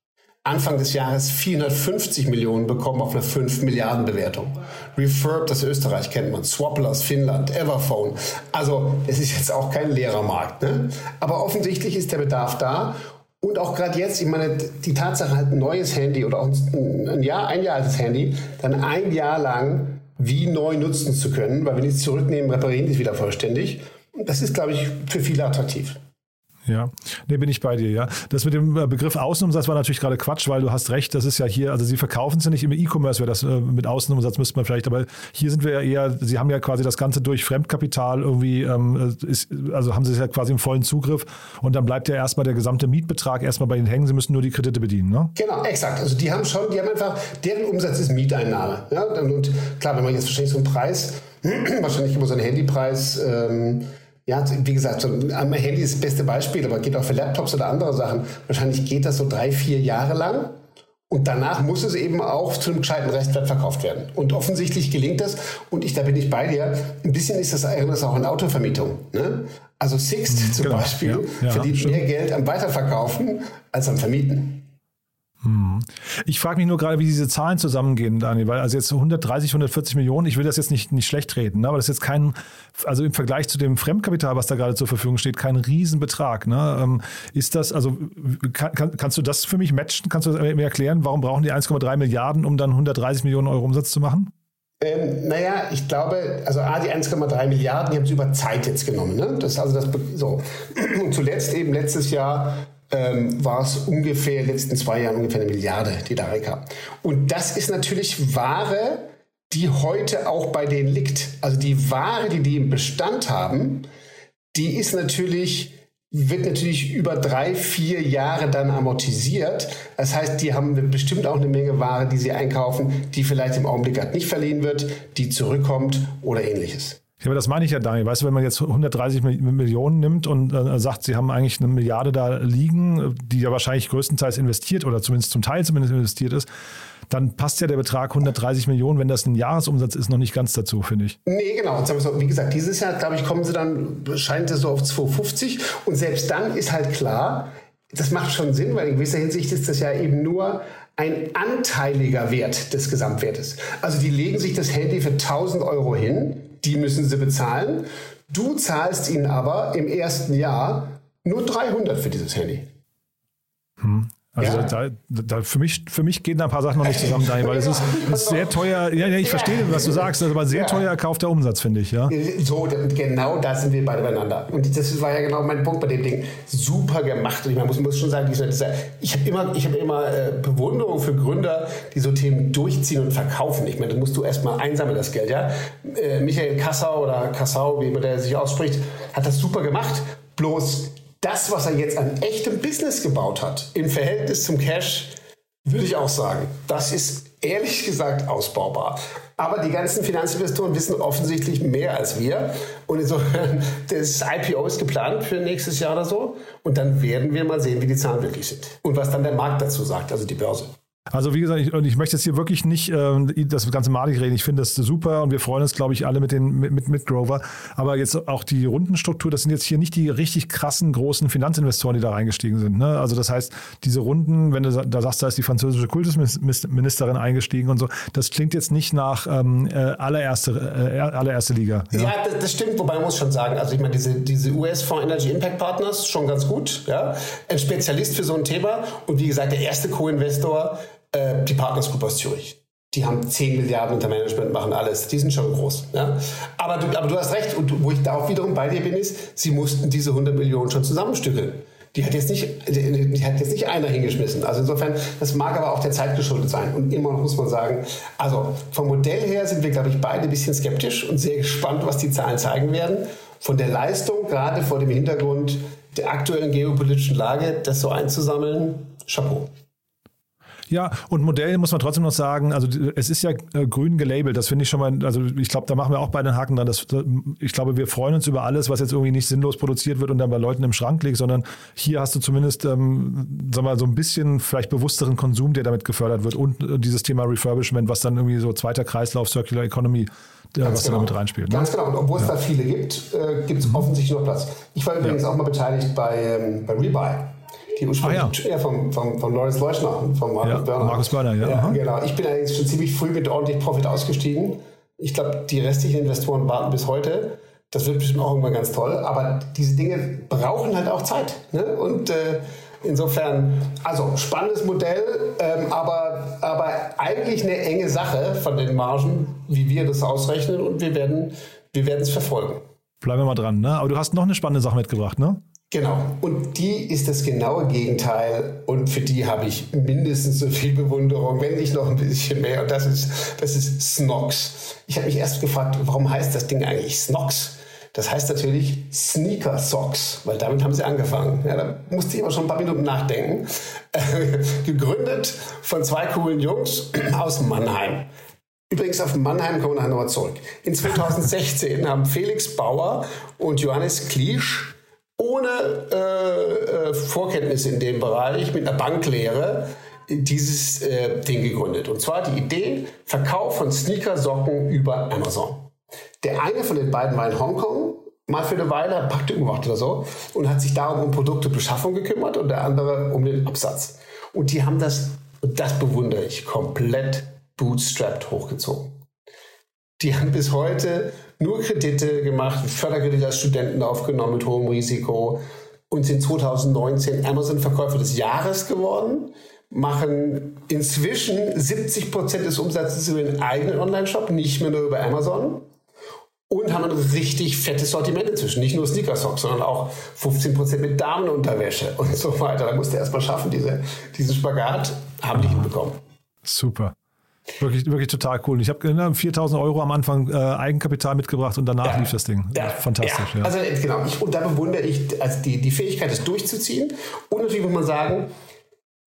Anfang des Jahres 450 Millionen bekommen auf eine 5 Milliarden Bewertung. Refurb, das Österreich kennt man, Swapple aus Finnland, Everphone. Also es ist jetzt auch kein leerer Markt. Ne? Aber offensichtlich ist der Bedarf da. Und auch gerade jetzt, ich meine, die Tatsache halt ein neues Handy oder auch ein Jahr, ein Jahr altes Handy, dann ein Jahr lang wie neu nutzen zu können, weil wenn die es zurücknehmen, reparieren die es wieder vollständig. Das ist, glaube ich, für viele attraktiv. Ja, nee, bin ich bei dir, ja. Das mit dem äh, Begriff Außenumsatz war natürlich gerade Quatsch, weil du hast recht, das ist ja hier, also sie verkaufen es ja nicht im E-Commerce, wäre das äh, mit Außenumsatz müsste man vielleicht, aber hier sind wir ja eher, sie haben ja quasi das Ganze durch Fremdkapital irgendwie, ähm, ist, also haben sie es ja quasi im vollen Zugriff und dann bleibt ja erstmal der gesamte Mietbetrag erstmal bei ihnen hängen, sie müssen nur die Kredite bedienen, ne? Genau, exakt. Also die haben schon, die haben einfach, deren Umsatz ist Mieteinnahme. Ja? Und klar, wenn man jetzt wahrscheinlich so einen Preis, wahrscheinlich immer so einen Handypreis, ähm, ja, wie gesagt, so am Handy ist das beste Beispiel, aber geht auch für Laptops oder andere Sachen. Wahrscheinlich geht das so drei, vier Jahre lang. Und danach muss es eben auch zu einem gescheiten Restwert verkauft werden. Und offensichtlich gelingt das. Und ich, da bin ich bei dir. Ein bisschen ist das, das auch in Autovermietung. Ne? Also Sixt mhm, zum genau, Beispiel ja, ja, verdient stimmt. mehr Geld am Weiterverkaufen als am Vermieten. Hm. Ich frage mich nur gerade, wie diese Zahlen zusammengehen, Daniel, weil also jetzt 130, 140 Millionen, ich will das jetzt nicht, nicht schlecht reden, ne, aber das ist jetzt kein, also im Vergleich zu dem Fremdkapital, was da gerade zur Verfügung steht, kein Riesenbetrag. Ne? Ähm, ist das, also kann, kann, kannst du das für mich matchen? Kannst du mir erklären, warum brauchen die 1,3 Milliarden, um dann 130 Millionen Euro Umsatz zu machen? Ähm, naja, ich glaube, also A, die 1,3 Milliarden, die haben sie über Zeit jetzt genommen. Ne? Das, also das, so. Und zuletzt eben letztes Jahr ähm, war es ungefähr in den letzten zwei Jahren ungefähr eine Milliarde, die da reinkam. Und das ist natürlich Ware, die heute auch bei denen liegt. Also die Ware, die die im Bestand haben, die ist natürlich wird natürlich über drei, vier Jahre dann amortisiert. Das heißt, die haben bestimmt auch eine Menge Ware, die sie einkaufen, die vielleicht im Augenblick gerade nicht verliehen wird, die zurückkommt oder ähnliches. Ja, aber das meine ich ja, Daniel. Weißt du, wenn man jetzt 130 Millionen nimmt und äh, sagt, sie haben eigentlich eine Milliarde da liegen, die ja wahrscheinlich größtenteils investiert oder zumindest zum Teil zumindest investiert ist, dann passt ja der Betrag 130 Millionen, wenn das ein Jahresumsatz ist, noch nicht ganz dazu, finde ich. Nee, genau. Wie gesagt, dieses Jahr, glaube ich, kommen sie dann, scheint es so auf 250. Und selbst dann ist halt klar, das macht schon Sinn, weil in gewisser Hinsicht ist das ja eben nur ein anteiliger Wert des Gesamtwertes. Also die legen sich das Handy für 1000 Euro hin, die müssen sie bezahlen. Du zahlst ihnen aber im ersten Jahr nur 300 für dieses Handy. Hm. Also ja. da, da, für, mich, für mich gehen da ein paar Sachen noch nicht zusammen, Daniel, weil es ist, ist, sehr teuer. Ja, ja ich verstehe, was du sagst, aber sehr ja. teuer erkaufter Umsatz, finde ich. Ja? So, genau da sind wir beide beieinander. Und das war ja genau mein Punkt bei dem Ding. Super gemacht. Und ich muss, muss schon sagen, ich habe immer, ich hab immer äh, Bewunderung für Gründer, die so Themen durchziehen und verkaufen. Ich meine, das musst du erstmal einsammeln, das Geld. Ja? Äh, Michael Kassau oder Kassau, wie immer der sich ausspricht, hat das super gemacht. Bloß das, was er jetzt an echtem Business gebaut hat, im Verhältnis zum Cash, würde ich auch sagen, das ist ehrlich gesagt ausbaubar. Aber die ganzen Finanzinvestoren wissen offensichtlich mehr als wir. Und insofern, das IPO ist geplant für nächstes Jahr oder so. Und dann werden wir mal sehen, wie die Zahlen wirklich sind. Und was dann der Markt dazu sagt, also die Börse. Also wie gesagt, ich, ich möchte jetzt hier wirklich nicht äh, das ganze malig reden. Ich finde das super und wir freuen uns, glaube ich, alle mit, den, mit, mit Grover. Aber jetzt auch die Rundenstruktur, das sind jetzt hier nicht die richtig krassen großen Finanzinvestoren, die da reingestiegen sind. Ne? Also das heißt, diese Runden, wenn du da sagst, da ist die französische Kultusministerin eingestiegen und so, das klingt jetzt nicht nach ähm, äh, allererste, äh, allererste Liga. Ja, ja das, das, stimmt, wobei man muss schon sagen, also ich meine, diese, diese US-Fonds Energy Impact Partners, schon ganz gut. Ja? Ein Spezialist für so ein Thema und wie gesagt, der erste Co-Investor äh, die Partners Group aus Zürich. Die haben 10 Milliarden unter Management, machen alles. Die sind schon groß. Ja? Aber, du, aber du hast recht. Und wo ich da auch wiederum bei dir bin, ist, sie mussten diese 100 Millionen schon zusammenstückeln. Die hat jetzt nicht, die, hat jetzt nicht einer hingeschmissen. Also insofern, das mag aber auch der Zeit geschuldet sein. Und immer muss man sagen, also vom Modell her sind wir, glaube ich, beide ein bisschen skeptisch und sehr gespannt, was die Zahlen zeigen werden. Von der Leistung, gerade vor dem Hintergrund der aktuellen geopolitischen Lage, das so einzusammeln, Chapeau. Ja, und Modell muss man trotzdem noch sagen, also es ist ja äh, grün gelabelt, das finde ich schon mal, also ich glaube, da machen wir auch beide einen Haken dran. Das, ich glaube, wir freuen uns über alles, was jetzt irgendwie nicht sinnlos produziert wird und dann bei Leuten im Schrank liegt, sondern hier hast du zumindest, ähm, sag mal, so ein bisschen vielleicht bewussteren Konsum, der damit gefördert wird und äh, dieses Thema Refurbishment, was dann irgendwie so zweiter Kreislauf, Circular Economy ja, was genau. da damit reinspielt. Ne? Ganz genau. Und obwohl es da viele gibt, äh, gibt es offensichtlich noch Platz. Ich war übrigens ja. auch mal beteiligt bei, ähm, bei Rebuy die ursprünglich ah, ja. von, von, von Lawrence Leuschner von Markus ja, Börner. Markus Börner, ja. ja genau. Ich bin allerdings schon ziemlich früh mit ordentlich Profit ausgestiegen. Ich glaube, die restlichen Investoren warten bis heute. Das wird bestimmt auch irgendwann ganz toll. Aber diese Dinge brauchen halt auch Zeit. Ne? Und äh, insofern, also spannendes Modell, ähm, aber, aber eigentlich eine enge Sache von den Margen, wie wir das ausrechnen. Und wir werden wir es verfolgen. Bleiben wir mal dran. Ne? Aber du hast noch eine spannende Sache mitgebracht, ne? Genau. Und die ist das genaue Gegenteil. Und für die habe ich mindestens so viel Bewunderung, wenn nicht noch ein bisschen mehr. Und das ist, das ist Snox. Ich habe mich erst gefragt, warum heißt das Ding eigentlich Snox? Das heißt natürlich Sneaker Socks, weil damit haben sie angefangen. Ja, da musste ich aber schon ein paar Minuten nachdenken. gegründet von zwei coolen Jungs aus Mannheim. Übrigens auf Mannheim kommen wir nachher nochmal zurück. In 2016 haben Felix Bauer und Johannes Kliesch ohne äh, äh, Vorkenntnisse in dem Bereich, mit einer Banklehre, dieses äh, Ding gegründet. Und zwar die Idee, Verkauf von Sneakersocken über Amazon. Der eine von den beiden war in Hongkong, mal für eine Weile, hat Praktikum gemacht oder so, und hat sich darum um Produktebeschaffung gekümmert und der andere um den Absatz. Und die haben das, das bewundere ich, komplett bootstrapped hochgezogen. Die haben bis heute nur Kredite gemacht, Förderkredite als Studenten aufgenommen mit hohem Risiko und sind 2019 Amazon-Verkäufer des Jahres geworden, machen inzwischen 70 Prozent des Umsatzes über den eigenen Online-Shop, nicht mehr nur über Amazon und haben ein richtig fettes Sortiment inzwischen. Nicht nur Sneaker-Socks, sondern auch 15 Prozent mit Damenunterwäsche und so weiter. Da musste er erstmal schaffen, diese, diesen Spagat. Haben die hinbekommen. Super. Wirklich, wirklich total cool. Ich habe 4000 Euro am Anfang äh, Eigenkapital mitgebracht und danach Ja. lief das Ding. Ja, Fantastisch. Ja. Ja. Also äh, genau, ich, und da bewundere ich also die, die Fähigkeit, das durchzuziehen. Und natürlich muss man sagen,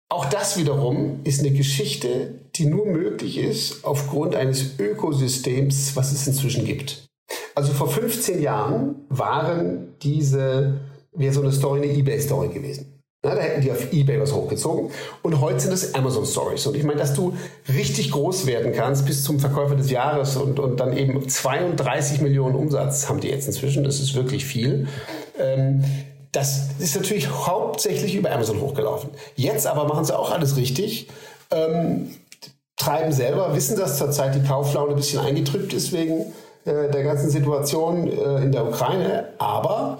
auch das wiederum ist eine Geschichte, die nur möglich ist aufgrund eines Ökosystems, was es inzwischen gibt. Also vor 15 Jahren waren diese, wäre so eine Story eine Ebay-Story gewesen. Na, da hätten die auf Ebay was hochgezogen. Und heute sind es Amazon Stories. Und ich meine, dass du richtig groß werden kannst bis zum Verkäufer des Jahres und, und dann eben 32 Millionen Umsatz haben die jetzt inzwischen. Das ist wirklich viel. Ähm, das ist natürlich hauptsächlich über Amazon hochgelaufen. Jetzt aber machen sie auch alles richtig. Ähm, treiben selber, wissen, dass zurzeit die Kauflaune ein bisschen eingetrübt ist wegen äh, der ganzen Situation äh, in der Ukraine. Aber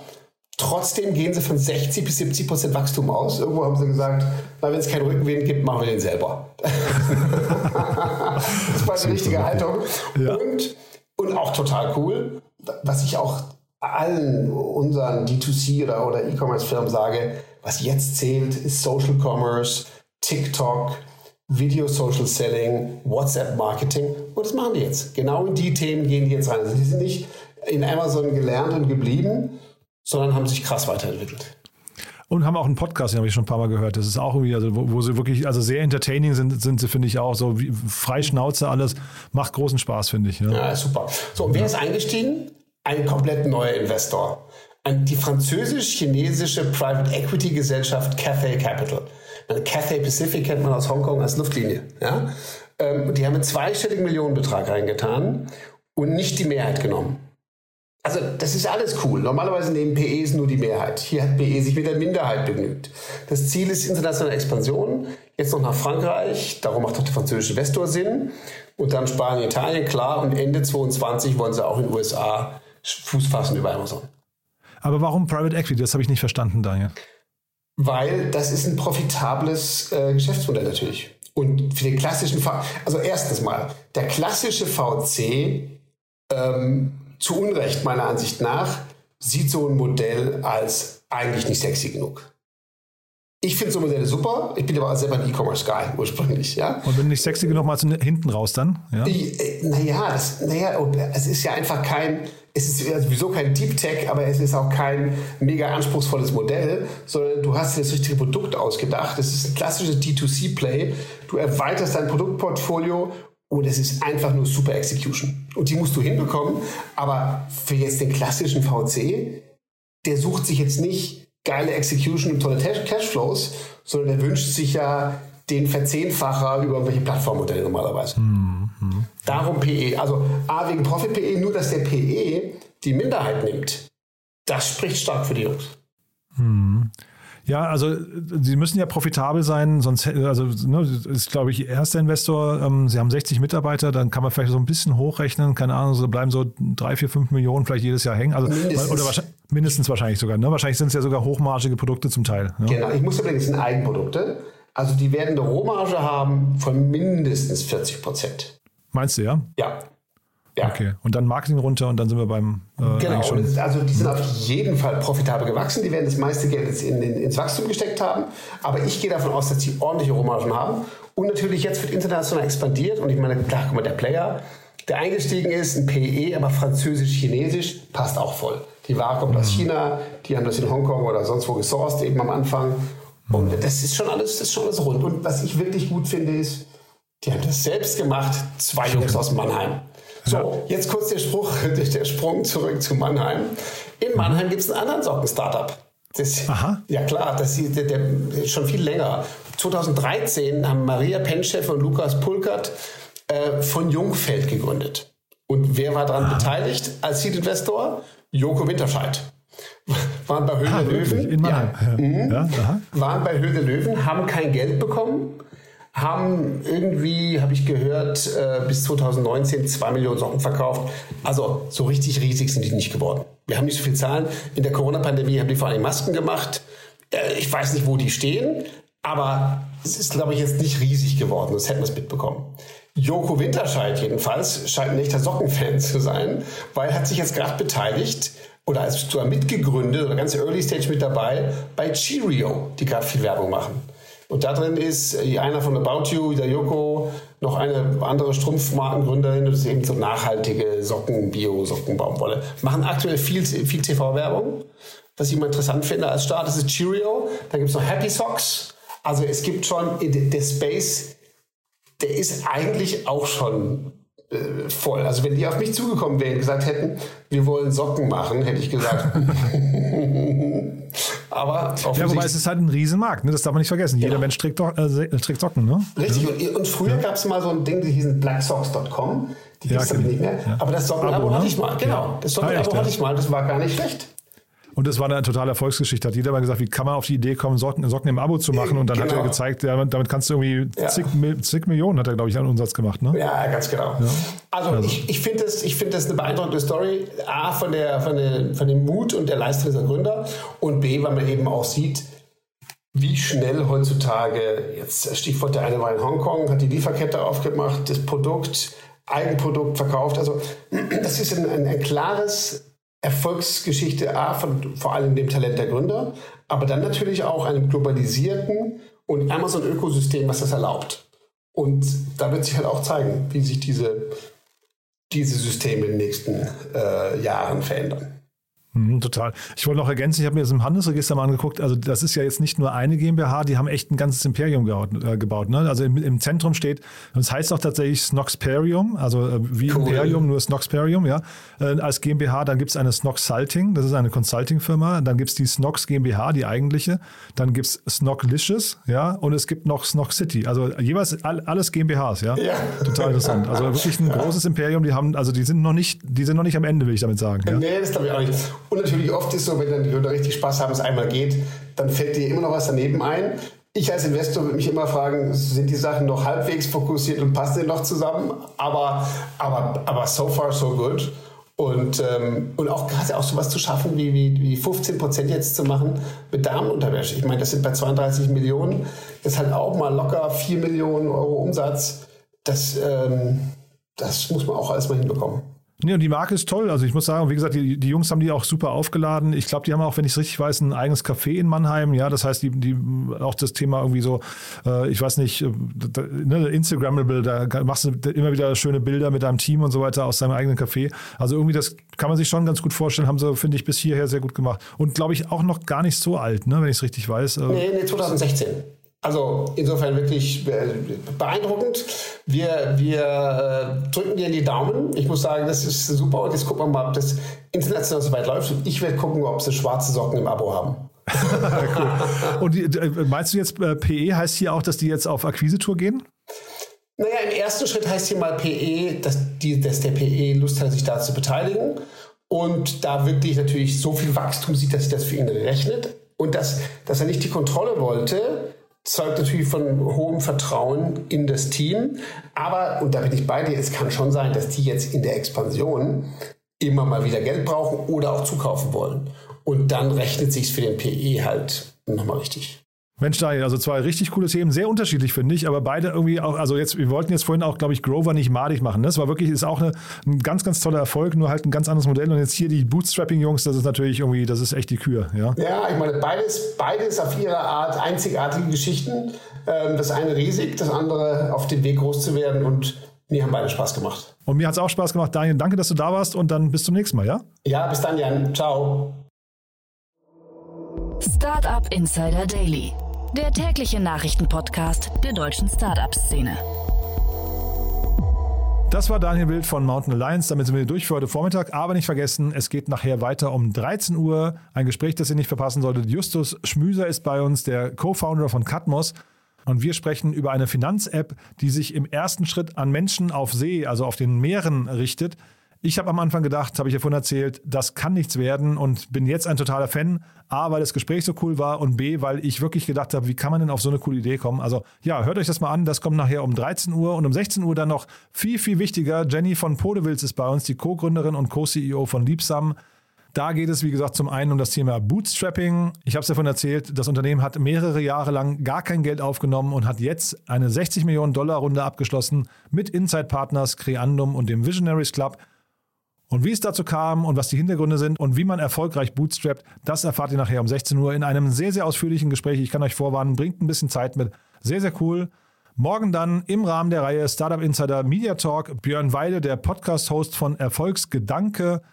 trotzdem gehen sie von 60 bis 70 Prozent Wachstum aus. Irgendwo haben sie gesagt, na, wenn es keinen Rückenwind gibt, machen wir den selber. das war die richtige Haltung. Ja. Und, und auch total cool, was ich auch allen unseren D2C oder, oder E-Commerce-Firmen sage, was jetzt zählt, ist Social Commerce, TikTok, Video Social Selling, WhatsApp Marketing. Und das machen die jetzt. Genau in die Themen gehen die jetzt rein. Also die sind nicht in Amazon gelernt und geblieben, sondern haben sich krass weiterentwickelt. Und haben auch einen Podcast, den habe ich schon ein paar Mal gehört. Das ist auch irgendwie, also wo, wo sie wirklich, also sehr entertaining sind, sind sie, finde ich auch so wie frei Schnauze alles. Macht großen Spaß, finde ich. Ja. Ja, super. So, und wer ist eingestiegen? Ein komplett neuer Investor. Die französisch-chinesische Private Equity Gesellschaft Cathay Capital. Eine Cathay Pacific kennt man aus Hongkong als Luftlinie. Ja? Ähm, die haben einen zweistelligen Millionenbetrag reingetan und nicht die Mehrheit genommen. Also das ist alles cool. Normalerweise nehmen PEs nur die Mehrheit. Hier hat PE sich mit der Minderheit begnügt. Das Ziel ist internationale Expansion. Jetzt noch nach Frankreich. Darum macht auch der französische Investor Sinn. Und dann Spanien, Italien, klar. Und Ende 22 wollen sie auch in den USA Fuß fassen über Amazon. Aber warum Private Equity? Das habe ich nicht verstanden, Daniel. Weil das ist ein profitables äh, Geschäftsmodell natürlich. Und für den klassischen V, also erstens mal, der klassische VC ähm, zu Unrecht meiner Ansicht nach sieht so ein Modell als eigentlich nicht sexy genug. Ich finde so Modelle super. Ich bin aber selber ein E-Commerce-Guy ursprünglich, ja. Und wenn nicht sexy genug, mal hinten raus dann? Ja? Naja, das, naja, es ist ja einfach kein, es ist ja sowieso kein Deep Tech, aber es ist auch kein mega anspruchsvolles Modell, sondern du hast dir das richtige Produkt ausgedacht. Es ist ein klassisches D2C-Play. Du erweiterst dein Produktportfolio und es ist einfach nur super Execution. Und die musst du hinbekommen. Aber für jetzt den klassischen VC, der sucht sich jetzt nicht geile Execution und tolle Cashflows, sondern der wünscht sich ja den Verzehnfacher über irgendwelche Plattformmodelle normalerweise. Mhm. Darum PE. Also A wegen Profit PE, nur dass der PE die Minderheit nimmt. Das spricht stark für die Jungs. Hm. Ja, also sie müssen ja profitabel sein, sonst also ne, ist glaube ich erster Investor. Ähm, sie haben 60 Mitarbeiter, dann kann man vielleicht so ein bisschen hochrechnen, keine Ahnung, so bleiben so drei, vier, fünf Millionen vielleicht jedes Jahr hängen. Also Mindestens. oder wahrscheinlich, mindestens wahrscheinlich sogar. Ne? Wahrscheinlich sind es ja sogar hochmargige Produkte zum Teil. Ne? Genau. Ich muss übrigens sind Eigenprodukte. Also die werden eine Rohmarge haben von mindestens 40 Prozent. Meinst du ja? Ja. Ja. Okay. Und dann Marketing runter und dann sind wir beim äh, Genau, also die sind auf jeden Fall profitabel gewachsen. Die werden das meiste Geld jetzt in, in, ins Wachstum gesteckt haben. Aber ich gehe davon aus, dass sie ordentliche Rohmargen haben. Und natürlich jetzt wird international expandiert. Und ich meine, klar, guck mal, der Player, der eingestiegen ist, ein PE, aber französisch-chinesisch, passt auch voll. Die Ware kommt aus China, die haben das in Hongkong oder sonst wo gesourced, eben am Anfang. Und das ist schon alles, das ist schon alles rund. Und was ich wirklich gut finde, ist, die haben das selbst gemacht, zwei Jungs aus Mannheim. So, jetzt kurz der, Spruch, der Sprung zurück zu Mannheim. In Mannheim gibt es einen anderen Socken-Startup. Das, Aha. Ja klar, das ist der, der, schon viel länger. 2013 haben Maria Penscheff und Lukas Pulkert äh, von Jungfeld gegründet. Und wer war daran beteiligt als Seed-Investor? Joko Winterscheid. Waren bei Höhle Ah? Löwen. In Mannheim. Ja. Mhm. Ja. Waren bei Höhle Löwen, haben kein Geld bekommen, haben irgendwie, habe ich gehört, äh, bis 2019 zwei Millionen Socken verkauft. Also so richtig riesig sind die nicht geworden. Wir haben nicht so viel Zahlen. In der Corona-Pandemie haben die vor allem Masken gemacht. Äh, ich weiß nicht, wo die stehen, aber es ist, glaube ich, jetzt nicht riesig geworden. Das hätten wir es mitbekommen. Joko Winterscheid jedenfalls scheint ein echter Sockenfan zu sein, weil er hat sich jetzt gerade beteiligt oder als sogar mitgegründet oder ganz Early Stage mit dabei bei Cheerio, die gerade viel Werbung machen. Und da drin ist äh, einer von About You, der Yoko, noch eine andere Strumpfmarkengründerin. Das ist eben so nachhaltige Socken, Bio-Socken, Baumwolle. Machen aktuell viel, viel TV-Werbung. Was ich immer interessant finde als Start, das ist Cheerio. Da gibt es noch Happy Socks. Also es gibt schon der Space, der ist eigentlich auch schon äh, voll. Also wenn die auf mich zugekommen wären und gesagt hätten, wir wollen Socken machen, hätte ich gesagt. Aber ja, wobei es ist halt ein Riesenmarkt, ne? das darf man nicht vergessen. Jeder ja. Mensch trägt, äh, trägt, Socken. Ne? Richtig, und, und früher ja. gab es mal so ein Ding, die hießen blacksocks.com. Die gibt es ja, nicht mehr. Aber das Sockenabo ne? hatte ich mal. Genau, das Sockenabo ah, hatte ich mal. Das war gar nicht schlecht. Und das war eine totale Erfolgsgeschichte. Hat jeder mal gesagt, wie kann man auf die Idee kommen, Socken, Socken im Abo zu machen? Und dann genau. hat er gezeigt, ja, damit kannst du irgendwie ja. zig, zig, Millionen, hat er, glaube ich, an Umsatz gemacht. Ne? Ja, ganz genau. Ja. Also, also, ich, ich finde das, find das eine beeindruckende Story. A, von, der, von, der, von dem Mut und der Leistung dieser Gründer. Und B, weil man eben auch sieht, wie schnell heutzutage, jetzt Stichwort der eine war in Hongkong, hat die Lieferkette aufgemacht, das Produkt, Eigenprodukt verkauft. Also das ist ein, ein, ein klares Erfolgsgeschichte A von vor allem dem Talent der Gründer, aber dann natürlich auch einem globalisierten und Amazon-Ökosystem, was das erlaubt. Und da wird sich halt auch zeigen, wie sich diese, diese Systeme in den nächsten äh, Jahren verändern. Mhm, total. Ich wollte noch ergänzen, ich habe mir das im Handelsregister mal angeguckt. Also, das ist ja jetzt nicht nur eine GmbH, die haben echt ein ganzes Imperium gebaut. Äh, gebaut ne? Also, im, im, Zentrum steht, das heißt auch tatsächlich Snoxperium, also äh, wie cool. Imperium, nur Snoxperium, ja. Äh, als GmbH, dann gibt es eine Snoxalting, das ist eine Consulting-Firma. Dann gibt es die Snox GmbH, die eigentliche. Dann gibt es Snocklicious, ja. Und es gibt noch Snox City. Also, jeweils all, alles GmbHs, ja? ja. Total interessant. Also, wirklich ein großes Imperium. Die haben, also, die sind noch nicht, die sind noch nicht am Ende, will ich damit sagen. Ja? Nee, das glaube ich auch nicht. Und natürlich oft ist so, wenn dann die Gründer richtig Spaß haben, es einmal geht, dann fällt dir immer noch was daneben ein. Ich als Investor würde mich immer fragen, sind die Sachen noch halbwegs fokussiert und passen die noch zusammen? Aber, aber, aber so far so good. Und, ähm, und auch gerade auch sowas zu schaffen, wie, wie, wie 15 Prozent jetzt zu machen mit Damenunterwäsche. Ich meine, das sind bei 32 Millionen. Das ist halt auch mal locker 4 Millionen Euro Umsatz. Das, ähm, das muss man auch alles mal hinbekommen. Nee, und die Marke ist toll. Also ich muss sagen, wie gesagt, die, die Jungs haben die auch super aufgeladen. Ich glaube, die haben auch, wenn ich es richtig weiß, ein eigenes Café in Mannheim. Ja, das heißt, die, die auch das Thema irgendwie so, äh, ich weiß nicht, äh, ne, Instagrammable, da machst du immer wieder schöne Bilder mit deinem Team und so weiter aus deinem eigenen Café. Also irgendwie, das kann man sich schon ganz gut vorstellen, haben sie, finde ich, bis hierher sehr gut gemacht. Und glaube ich auch noch gar nicht so alt, ne, wenn ich es richtig weiß. Äh. Nee, nee, 2016. Also insofern wirklich äh, beeindruckend. Wir, wir äh, drücken dir die Daumen. Ich muss sagen, das ist super. Und jetzt gucken wir mal, ob das international so weit läuft. Und ich werde gucken, ob sie schwarze Socken im Abo haben. cool. Und die, äh, meinst du jetzt, PE heißt hier auch, dass die jetzt auf Akquise-Tour gehen? Naja, im ersten Schritt heißt hier mal PE, dass, die, dass der PE Lust hat, sich da zu beteiligen. Und da wirklich natürlich so viel Wachstum sieht, dass sich das für ihn rechnet. Und dass, dass er nicht die Kontrolle wollte, zeugt natürlich von hohem Vertrauen in das Team. Aber, und da bin ich bei dir, es kann schon sein, dass die jetzt in der Expansion immer mal wieder Geld brauchen oder auch zukaufen wollen. Und dann rechnet sich für den PE halt nochmal richtig. Mensch, Daniel, also zwei richtig coole Themen, sehr unterschiedlich finde ich, aber beide irgendwie auch, also jetzt, wir wollten jetzt vorhin auch, glaube ich, Grover nicht madig machen. Ne? Das war wirklich, ist auch eine, ein ganz, ganz toller Erfolg, nur halt ein ganz anderes Modell. Und jetzt hier die Bootstrapping-Jungs, das ist natürlich irgendwie, das ist echt die Kür. Ja, ja ich meine, beides, beides auf ihre Art einzigartige Geschichten. Ähm, das eine riesig, das andere auf dem Weg groß zu werden und mir haben beide Spaß gemacht. Und mir hat es auch Spaß gemacht, Daniel. Danke, dass du da warst und dann bis zum nächsten Mal, ja? Ja, bis dann, Jan. Ciao. Startup Insider Daily der tägliche Nachrichtenpodcast der deutschen Startup-Szene. Das war Daniel Wild von Mountain Alliance. Damit sind wir durch für heute Vormittag. Aber nicht vergessen, es geht nachher weiter um 13 Uhr. Ein Gespräch, das ihr nicht verpassen solltet. Justus Schmüser ist bei uns, der Co-Founder von Catmos. Und wir sprechen über eine Finanz-App, die sich im ersten Schritt an Menschen auf See, also auf den Meeren richtet. Ich habe am Anfang gedacht, habe ich ja vorhin erzählt, das kann nichts werden und bin jetzt ein totaler Fan. A, weil das Gespräch so cool war und B, weil ich wirklich gedacht habe, wie kann man denn auf so eine coole Idee kommen? Also ja, hört euch das mal an. Das kommt nachher um 13 Uhr und um 16 Uhr dann noch viel, viel wichtiger. Jenny von Podewils ist bei uns, die Co-Gründerin und Co-CEO von Liebsam. Da geht es, wie gesagt, zum einen um das Thema Bootstrapping. Ich habe es davon erzählt, das Unternehmen hat mehrere Jahre lang gar kein Geld aufgenommen und hat jetzt eine 60 Millionen Dollar Runde abgeschlossen mit Inside Partners, Creandum und dem Visionaries Club. Und wie es dazu kam und was die Hintergründe sind und wie man erfolgreich bootstrappt, das erfahrt ihr nachher um 16 Uhr in einem sehr, sehr ausführlichen Gespräch. Ich kann euch vorwarnen, bringt ein bisschen Zeit mit. Sehr, sehr cool. Morgen dann im Rahmen der Reihe Startup Insider Media Talk Björn Weide, der Podcast-Host von Erfolgsgedanke.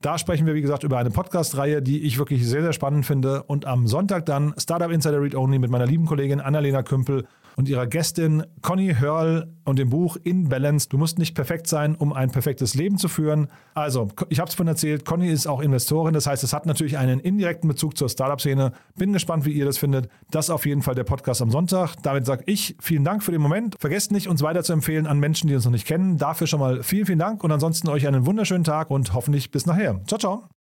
Da sprechen wir, wie gesagt, über eine Podcast-Reihe, die ich wirklich sehr, sehr spannend finde. Und am Sonntag dann Startup Insider Read Only mit meiner lieben Kollegin Annalena Kümpel und ihrer Gästin Conny Hörl und dem Buch In Balance. Du musst nicht perfekt sein, um ein perfektes Leben zu führen. Also, ich habe es von erzählt, Conny ist auch Investorin, das heißt, es hat natürlich einen indirekten Bezug zur Startup-Szene. Bin gespannt, wie ihr das findet. Das ist auf jeden Fall der Podcast am Sonntag. Damit sage ich vielen Dank für den Moment. Vergesst nicht, uns weiter zu empfehlen an Menschen, die uns noch nicht kennen. Dafür schon mal vielen, vielen Dank und ansonsten euch einen wunderschönen Tag und hoffentlich bis nachher. Ciao, ciao.